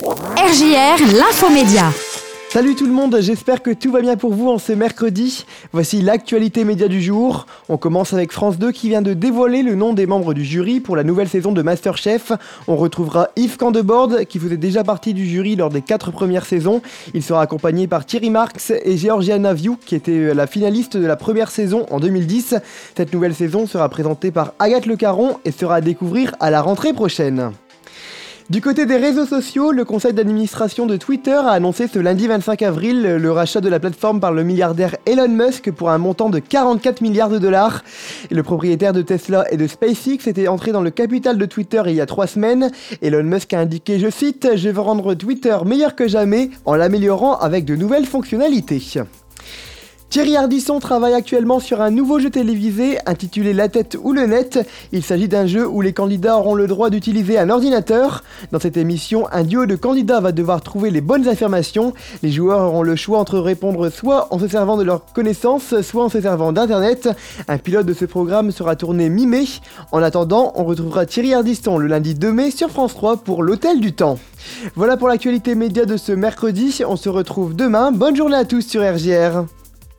RJR, l'infomédia. Salut tout le monde, j'espère que tout va bien pour vous en ce mercredi. Voici l'actualité média du jour. On commence avec France 2 qui vient de dévoiler le nom des membres du jury pour la nouvelle saison de Masterchef. On retrouvera Yves Candebord qui faisait déjà partie du jury lors des quatre premières saisons. Il sera accompagné par Thierry Marx et Georgiana Viu qui était la finaliste de la première saison en 2010. Cette nouvelle saison sera présentée par Agathe Le Caron et sera à découvrir à la rentrée prochaine. Du côté des réseaux sociaux, le conseil d'administration de Twitter a annoncé ce lundi 25 avril le rachat de la plateforme par le milliardaire Elon Musk pour un montant de 44 milliards de dollars. Le propriétaire de Tesla et de SpaceX était entré dans le capital de Twitter il y a trois semaines. Elon Musk a indiqué, je cite, Je veux rendre Twitter meilleur que jamais en l'améliorant avec de nouvelles fonctionnalités. Thierry Ardisson travaille actuellement sur un nouveau jeu télévisé intitulé La tête ou le net. Il s'agit d'un jeu où les candidats auront le droit d'utiliser un ordinateur. Dans cette émission, un duo de candidats va devoir trouver les bonnes affirmations. Les joueurs auront le choix entre répondre soit en se servant de leurs connaissances, soit en se servant d'internet. Un pilote de ce programme sera tourné mi-mai. En attendant, on retrouvera Thierry Ardisson le lundi 2 mai sur France 3 pour l'Hôtel du Temps. Voilà pour l'actualité média de ce mercredi. On se retrouve demain. Bonne journée à tous sur RGR.